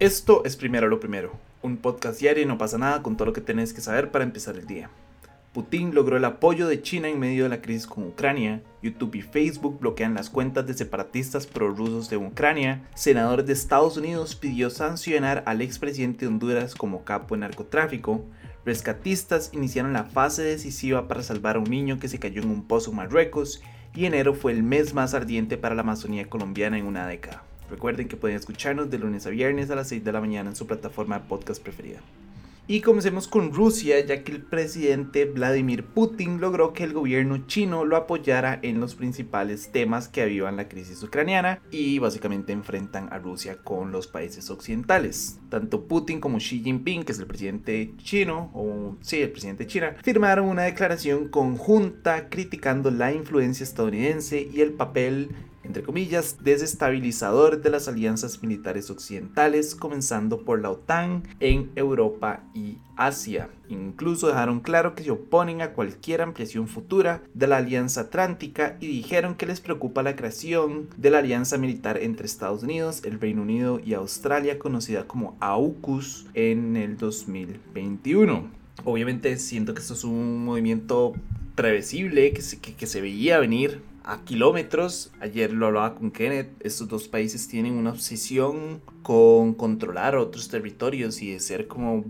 Esto es Primero lo Primero, un podcast diario y no pasa nada con todo lo que tenés que saber para empezar el día. Putin logró el apoyo de China en medio de la crisis con Ucrania, YouTube y Facebook bloquean las cuentas de separatistas prorrusos de Ucrania, senadores de Estados Unidos pidió sancionar al expresidente de Honduras como capo de narcotráfico, rescatistas iniciaron la fase decisiva para salvar a un niño que se cayó en un pozo en Marruecos y enero fue el mes más ardiente para la Amazonía colombiana en una década. Recuerden que pueden escucharnos de lunes a viernes a las 6 de la mañana en su plataforma de podcast preferida. Y comencemos con Rusia, ya que el presidente Vladimir Putin logró que el gobierno chino lo apoyara en los principales temas que avivan la crisis ucraniana y básicamente enfrentan a Rusia con los países occidentales. Tanto Putin como Xi Jinping, que es el presidente chino, sí, el presidente de China, firmaron una declaración conjunta criticando la influencia estadounidense y el papel entre comillas, desestabilizador de las alianzas militares occidentales, comenzando por la OTAN en Europa y Asia. Incluso dejaron claro que se oponen a cualquier ampliación futura de la Alianza Atlántica y dijeron que les preocupa la creación de la alianza militar entre Estados Unidos, el Reino Unido y Australia, conocida como AUKUS, en el 2021. Obviamente siento que esto es un movimiento previsible, que se veía venir a kilómetros. Ayer lo hablaba con Kenneth. Estos dos países tienen una obsesión con controlar otros territorios y de ser como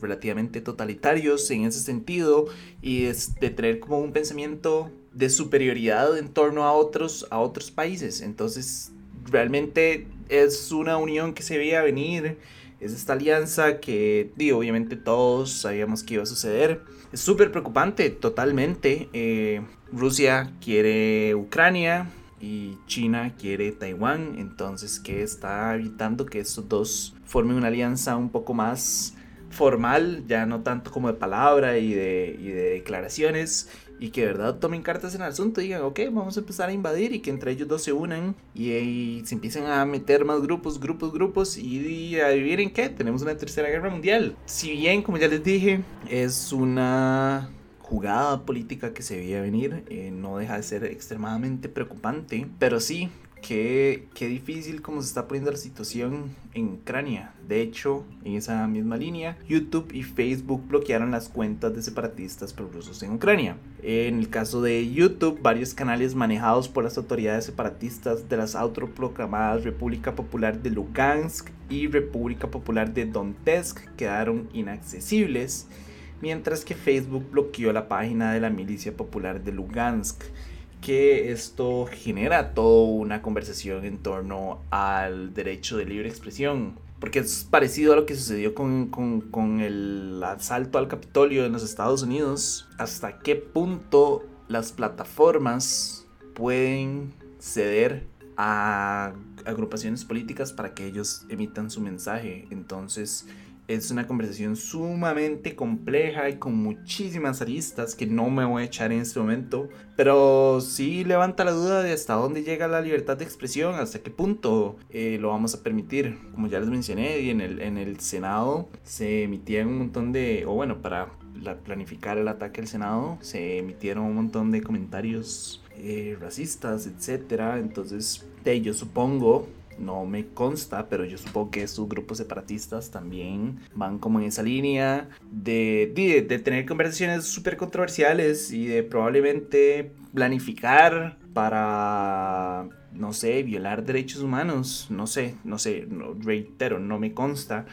relativamente totalitarios en ese sentido y de tener como un pensamiento de superioridad en torno a otros, a otros países. Entonces, realmente es una unión que se veía venir es esta alianza que, obviamente todos sabíamos que iba a suceder. Es súper preocupante, totalmente. Eh, Rusia quiere Ucrania y China quiere Taiwán, entonces que está evitando que estos dos formen una alianza un poco más formal, ya no tanto como de palabra y de declaraciones, y que de verdad tomen cartas en el asunto y digan, ok, vamos a empezar a invadir y que entre ellos dos se unan y, se empiecen a meter más grupos, grupos, grupos y, a vivir en qué, tenemos una tercera guerra mundial. Si bien, como ya les dije, es una jugada política que se veía venir, eh, no deja de ser extremadamente preocupante, pero sí, Qué, qué, difícil como se está poniendo la situación en Ucrania. De hecho, en esa misma línea, YouTube y Facebook bloquearon las cuentas de separatistas prorrusos en Ucrania. En el caso de YouTube, varios canales manejados por las autoridades separatistas de las autoproclamadas República Popular de Lugansk y República Popular de Donetsk quedaron inaccesibles, mientras que Facebook bloqueó la página de la Milicia Popular de Lugansk que esto genera toda una conversación en torno al derecho de libre expresión. Porque es parecido a lo que sucedió con, con, el asalto al Capitolio en los Estados Unidos. ¿Hasta qué punto las plataformas pueden ceder a agrupaciones políticas para que ellos emitan su mensaje? Entonces es una conversación sumamente compleja y con muchísimas aristas que no me voy a echar en este momento, pero sí levanta la duda de hasta dónde llega la libertad de expresión, hasta qué punto eh, lo vamos a permitir. Como ya les mencioné, en el, en el Senado se emitían un montón de, o bueno, para planificar el ataque al Senado, se emitieron un montón de comentarios eh, racistas, etcétera. Entonces, yo supongo no me consta, pero yo supongo que estos grupos separatistas también van como en esa línea de, de, tener conversaciones súper controversiales y de probablemente planificar para, no sé, violar derechos humanos. No sé, no sé, no, reitero, no me consta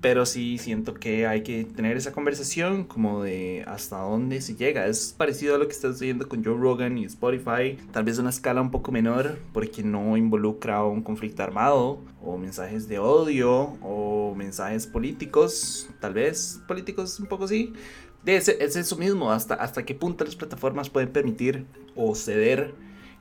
pero sí siento que hay que tener esa conversación como de hasta dónde se llega. Es parecido a lo que estás sucediendo con Joe Rogan y Spotify, tal vez una escala un poco menor porque no involucra un conflicto armado o mensajes de odio o mensajes políticos, tal vez políticos un poco sí. Es, es eso mismo, hasta, hasta qué punto las plataformas pueden permitir o ceder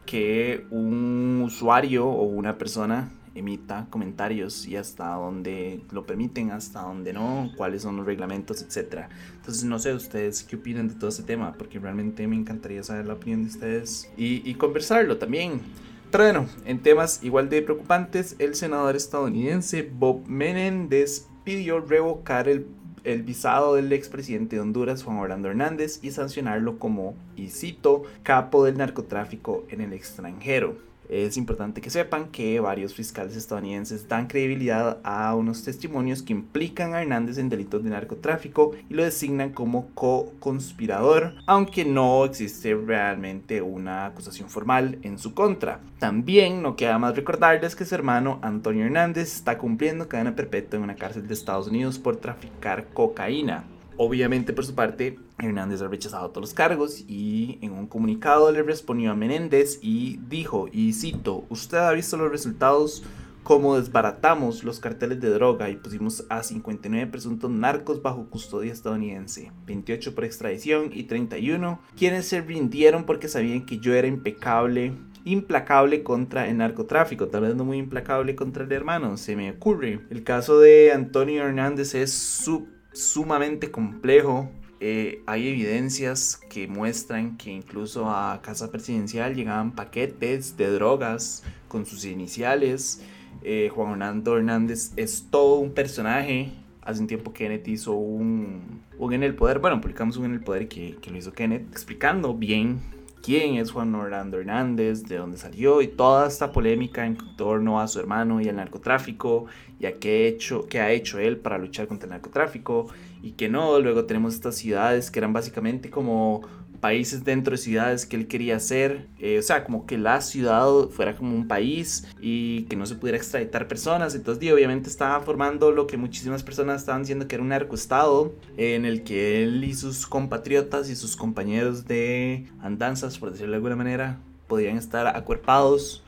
que un usuario o una persona emita comentarios y hasta dónde lo permiten, hasta dónde no, cuáles son los reglamentos, etc. Entonces no sé ustedes qué opinan de todo este tema, porque realmente me encantaría saber la opinión de ustedes y, y conversarlo también. Pero bueno, en temas igual de preocupantes, el senador estadounidense Bob Menendez pidió revocar el, el visado del expresidente de Honduras, Juan Orlando Hernández, y sancionarlo como, y cito, capo del narcotráfico en el extranjero. Es importante que sepan que varios fiscales estadounidenses dan credibilidad a unos testimonios que implican a Hernández en delitos de narcotráfico y lo designan como co-conspirador, aunque no existe realmente una acusación formal en su contra. También no queda más recordarles que su hermano Antonio Hernández está cumpliendo cadena perpetua en una cárcel de Estados Unidos por traficar cocaína. Obviamente, por su parte, Hernández ha rechazado todos los cargos y en un comunicado le respondió a Menéndez y dijo, y cito, usted ha visto los resultados como desbaratamos los carteles de droga y pusimos a 59 presuntos narcos bajo custodia estadounidense, 28 por extradición y 31 quienes se rindieron porque sabían que yo era impecable implacable contra el narcotráfico, tal vez no muy implacable contra el hermano, se me ocurre. El caso de Antonio Hernández es su sumamente complejo. Eh, hay evidencias que muestran que incluso a casa presidencial llegaban paquetes de drogas con sus iniciales. Eh, Juan Hernando Hernández es todo un personaje. Hace un tiempo Kenneth hizo un, un en el poder, bueno, publicamos un en el poder que, que lo hizo Kenneth, explicando bien quién es Juan Orlando Hernández, de dónde salió y toda esta polémica en torno a su hermano y al narcotráfico y a qué, hecho, qué ha hecho él para luchar contra el narcotráfico y que no. Luego tenemos estas ciudades que eran básicamente como países dentro de ciudades que él quería hacer, eh, o sea, como que la ciudad fuera como un país y que no se pudiera extraditar personas, entonces obviamente estaba formando lo que muchísimas personas estaban diciendo que era un narcoestado en el que él y sus compatriotas y sus compañeros de andanzas, por decirlo de alguna manera, podían estar acuerpados,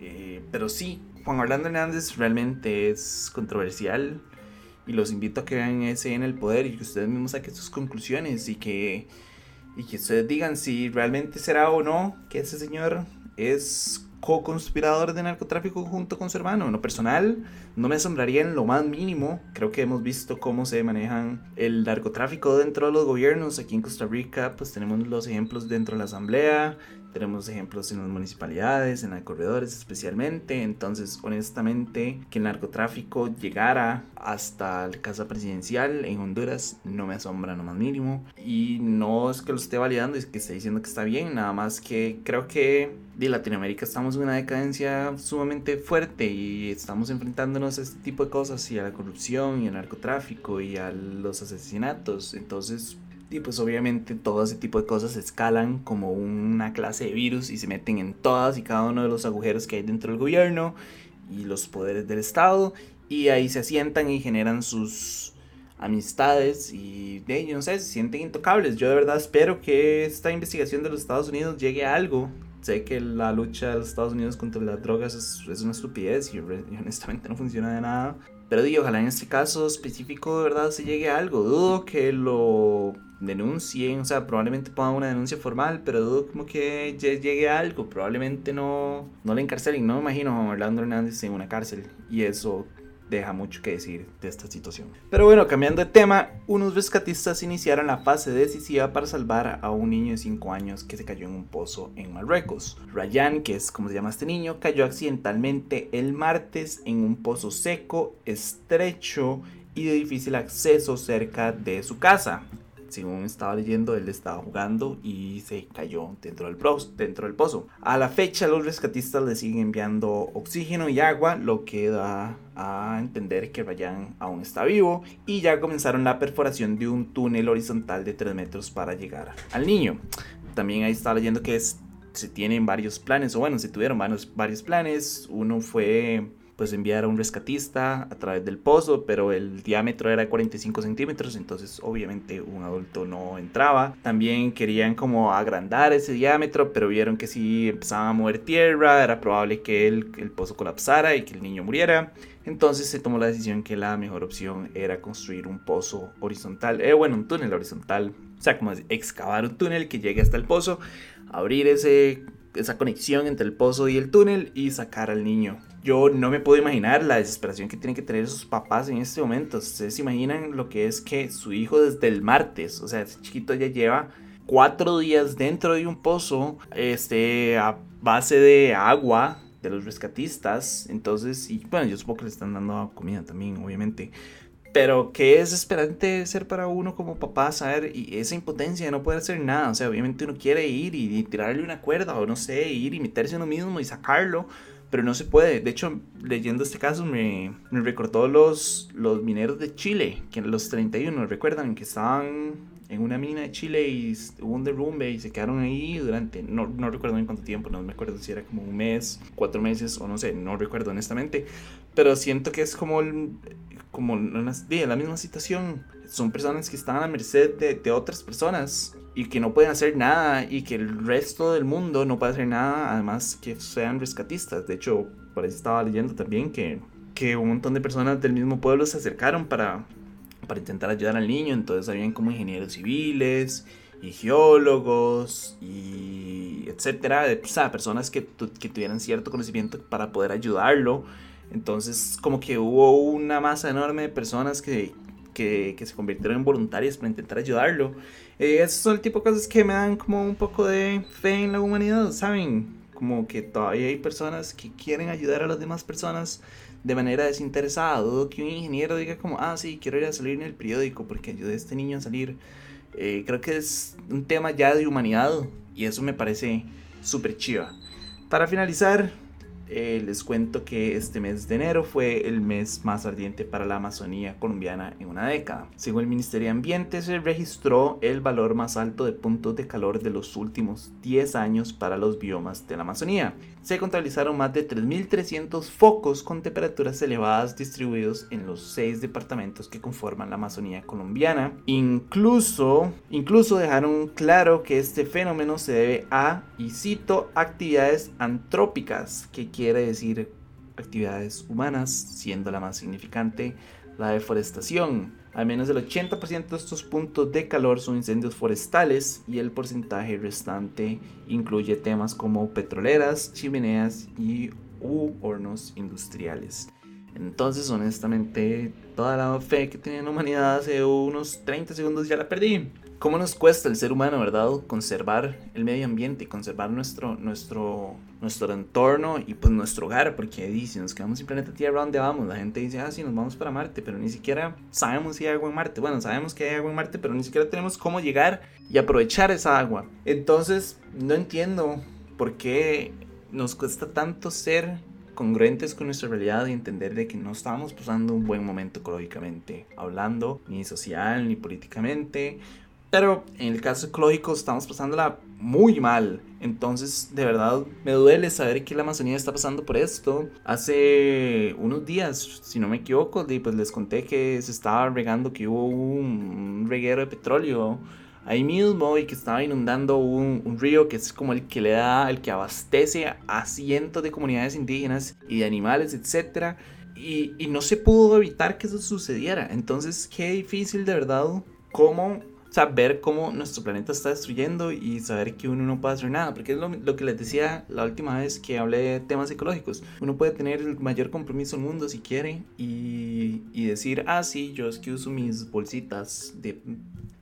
eh, pero sí, Juan Orlando Hernández realmente es controversial y los invito a que vean ese en el poder y que ustedes mismos saquen sus conclusiones y que y que ustedes digan si realmente será o no que ese señor es co-conspirador de narcotráfico junto con su hermano. En lo personal, no me asombraría en lo más mínimo. Creo que hemos visto cómo se manejan el narcotráfico dentro de los gobiernos. Aquí en Costa Rica, pues tenemos los ejemplos dentro de la Asamblea, tenemos ejemplos en las municipalidades, en corredores especialmente. Entonces, honestamente, que el narcotráfico llegara hasta la casa presidencial en Honduras no me asombra no más mínimo. Y no es que lo esté validando, es que esté diciendo que está bien. Nada más que creo que de Latinoamérica estamos en una decadencia sumamente fuerte y estamos enfrentándonos a este tipo de cosas y a la corrupción y al narcotráfico y a los asesinatos. Entonces, y pues obviamente todo ese tipo de cosas escalan como una clase de virus y se meten en todas y cada uno de los agujeros que hay dentro del gobierno y los poderes del Estado. Y ahí se asientan y generan sus amistades y de ellos, no sé, se sienten intocables. Yo de verdad espero que esta investigación de los Estados Unidos llegue a algo. Sé que la lucha de los Estados Unidos contra las drogas es, es una estupidez y, honestamente no funciona de nada. Pero digo, ojalá en este caso específico de verdad se llegue a algo. Dudo que lo denuncien, o sea, probablemente pongan una denuncia formal, pero dudo como que llegue algo, probablemente no, no le encarcelen, no me imagino a Orlando Hernández en una cárcel y eso deja mucho que decir de esta situación. Pero bueno, cambiando de tema, unos rescatistas iniciaron la fase decisiva para salvar a un niño de 5 años que se cayó en un pozo en Marruecos. Ryan, que es como se llama este niño, cayó accidentalmente el martes en un pozo seco, estrecho y de difícil acceso cerca de su casa según estaba leyendo, él estaba jugando y se cayó dentro del, dentro del pozo. A la fecha, los rescatistas le siguen enviando oxígeno y agua, lo que da a entender que Ryan aún está vivo y ya comenzaron la perforación de un túnel horizontal de 3 metros para llegar al niño. También ahí está leyendo que se tienen varios planes, o bueno, se tuvieron varios planes. Uno fue pues enviar a un rescatista a través del pozo, pero el diámetro era de 45 centímetros, entonces obviamente un adulto no entraba. También querían como agrandar ese diámetro, pero vieron que si empezaba a mover tierra, era probable que el, el pozo colapsara y que el niño muriera. Entonces se tomó la decisión que la mejor opción era construir un pozo horizontal, eh, bueno, un túnel horizontal, o sea, como excavar un túnel que llegue hasta el pozo, abrir ese, esa conexión entre el pozo y el túnel y sacar al niño yo no me puedo imaginar la desesperación que tienen que tener sus papás en este momento. Ustedes se imaginan lo que es que su hijo desde el martes, o sea, ese chiquito ya lleva cuatro días dentro de un pozo, este, a base de agua de los rescatistas. Entonces, y bueno, yo supongo que le están dando comida también, obviamente. Pero qué desesperante ser para uno como papá saber y esa impotencia de no poder hacer nada. O sea, obviamente uno quiere ir y, tirarle una cuerda o no sé, ir y meterse uno mismo y sacarlo, pero no se puede. De hecho, leyendo este caso me, me recordó los, los mineros de Chile, que los 31, recuerdan que estaban en una mina de Chile y hubo un derrumbe y se quedaron ahí durante, no, no recuerdo en cuánto tiempo, no me acuerdo si era como un mes, cuatro meses o no sé, no recuerdo honestamente, pero siento que es como el, como una, la misma situación. Son personas que están a merced de, de, otras personas y que no pueden hacer nada y que el resto del mundo no puede hacer nada, además que sean rescatistas. De hecho, por ahí estaba leyendo también que, que un montón de personas del mismo pueblo se acercaron para, para intentar ayudar al niño. Entonces habían como ingenieros civiles y geólogos y etcétera, o sea, personas que, que tuvieran cierto conocimiento para poder ayudarlo entonces, como que hubo una masa enorme de personas que, que, se convirtieron en voluntarias para intentar ayudarlo. Eh, esos son el tipo de cosas que me dan como un poco de fe en la humanidad, ¿saben? Como que todavía hay personas que quieren ayudar a las demás personas de manera desinteresada. Dudo que un ingeniero diga como, ah, sí, quiero ir a salir en el periódico porque ayudé a este niño a salir. Eh, creo que es un tema ya de humanidad y eso me parece súper chiva. Para finalizar, eh, les cuento que este mes de enero fue el mes más ardiente para la Amazonía colombiana en una década. Según el Ministerio de Ambiente, se registró el valor más alto de puntos de calor de los últimos 10 años para los biomas de la Amazonía. Se contabilizaron más de 3.300 focos con temperaturas elevadas distribuidos en los 6 departamentos que conforman la Amazonía colombiana. Incluso, incluso dejaron claro que este fenómeno se debe a, y cito, actividades antrópicas que quiere decir actividades humanas, siendo la más significante la deforestación. Al menos el 80% de estos puntos de calor son incendios forestales y el porcentaje restante incluye temas como petroleras, chimeneas y hornos industriales. Entonces, honestamente, toda la fe que tenía la humanidad hace unos 30 segundos ya la perdí. ¿Cómo nos cuesta el ser humano, verdad? Conservar el medio ambiente, conservar nuestro, nuestro, nuestro entorno y pues nuestro hogar, porque si nos quedamos sin planeta Tierra, ¿dónde vamos? La gente dice, ah, sí, nos vamos para Marte, pero ni siquiera sabemos si hay agua en Marte. Bueno, sabemos que hay agua en Marte, pero ni siquiera tenemos cómo llegar y aprovechar esa agua. Entonces, no entiendo por qué nos cuesta tanto ser congruentes con nuestra realidad y entender de que no estamos pasando un buen momento ecológicamente hablando, ni social, ni políticamente pero en el caso ecológico estamos pasándola muy mal. Entonces, de verdad, me duele saber que la Amazonía está pasando por esto. Hace unos días, si no me equivoco, pues les conté que se estaba regando, que hubo un reguero de petróleo ahí mismo y que estaba inundando un, río que es como el que le da, el que abastece a cientos de comunidades indígenas y de animales, etc. Y, y no se pudo evitar que eso sucediera. Entonces, qué difícil de verdad cómo saber cómo nuestro planeta está destruyendo y saber que uno no puede hacer nada, porque es lo, que les decía la última vez que hablé de temas ecológicos. Uno puede tener el mayor compromiso del mundo si quiere y, y decir, ah, sí, yo es que uso mis bolsitas de,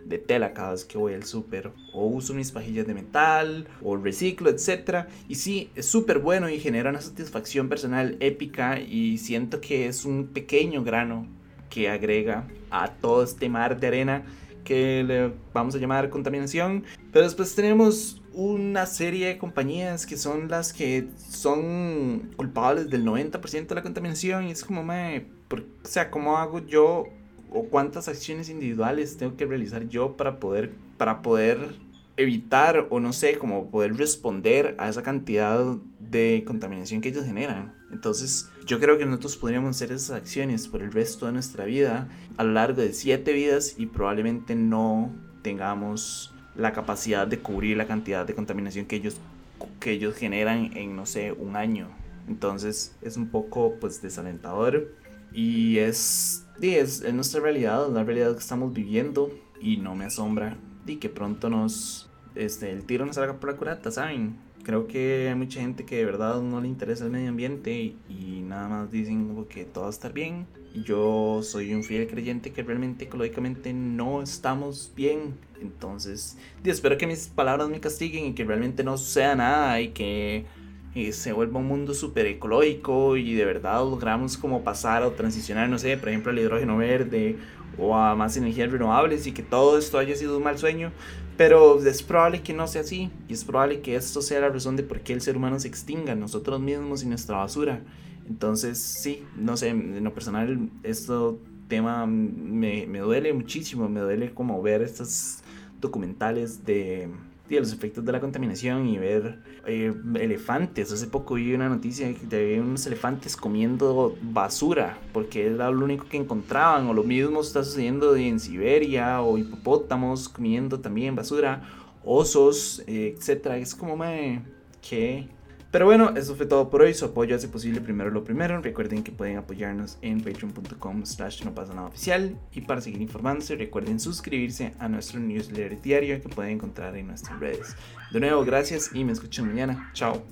de tela cada vez que voy al súper, o uso mis pajillas de metal, o reciclo, etc. Y sí, es súper bueno y genera una satisfacción personal épica y siento que es un pequeño grano que agrega a todo este mar de arena que le vamos a llamar contaminación. Pero después tenemos una serie de compañías que son las que son culpables del 90% de la contaminación. Y es como, me, o sea, ¿cómo hago yo o cuántas acciones individuales tengo que realizar yo para poder, para poder evitar o no sé, como poder responder a esa cantidad de contaminación que ellos generan? Entonces, yo creo que nosotros podríamos hacer esas acciones por el resto de nuestra vida, a lo largo de siete vidas, y probablemente no tengamos la capacidad de cubrir la cantidad de contaminación que ellos, que ellos generan en, no sé, un año. Entonces, es un poco, pues, desalentador. Y es, es, es nuestra realidad, la realidad que estamos viviendo. Y no me asombra y que pronto nos, este, el tiro nos salga por la curata, ¿saben? Creo que hay mucha gente que de verdad no le interesa el medio ambiente y, nada más dicen que todo estar bien. Yo soy un fiel creyente que realmente ecológicamente no estamos bien. Entonces, espero que mis palabras me castiguen y que realmente no sea nada y que eh, se vuelva un mundo súper ecológico y de verdad logramos como pasar o transicionar, no sé, por ejemplo, al hidrógeno verde o a más energías renovables y que todo esto haya sido un mal sueño. Pero es probable que no sea así y es probable que esto sea la razón de por qué el ser humano se extinga, nosotros mismos y nuestra basura. Entonces, sí, no sé, en lo personal, esto tema me, me duele muchísimo, me duele como ver estos documentales de, de los efectos de la contaminación y ver eh, elefantes. Hace poco vi una noticia de unos elefantes comiendo basura porque era lo único que encontraban. O lo mismo está sucediendo en Siberia o hipopótamos comiendo también basura, osos, eh, etcétera. Es como, me que pero bueno, eso fue todo por hoy. Su apoyo hace posible primero lo primero. Recuerden que pueden apoyarnos en patreon.com slash no pasa nada oficial. Y para seguir informándose, recuerden suscribirse a nuestro newsletter diario que pueden encontrar en nuestras redes. De nuevo, gracias y me escuchan mañana. Chao.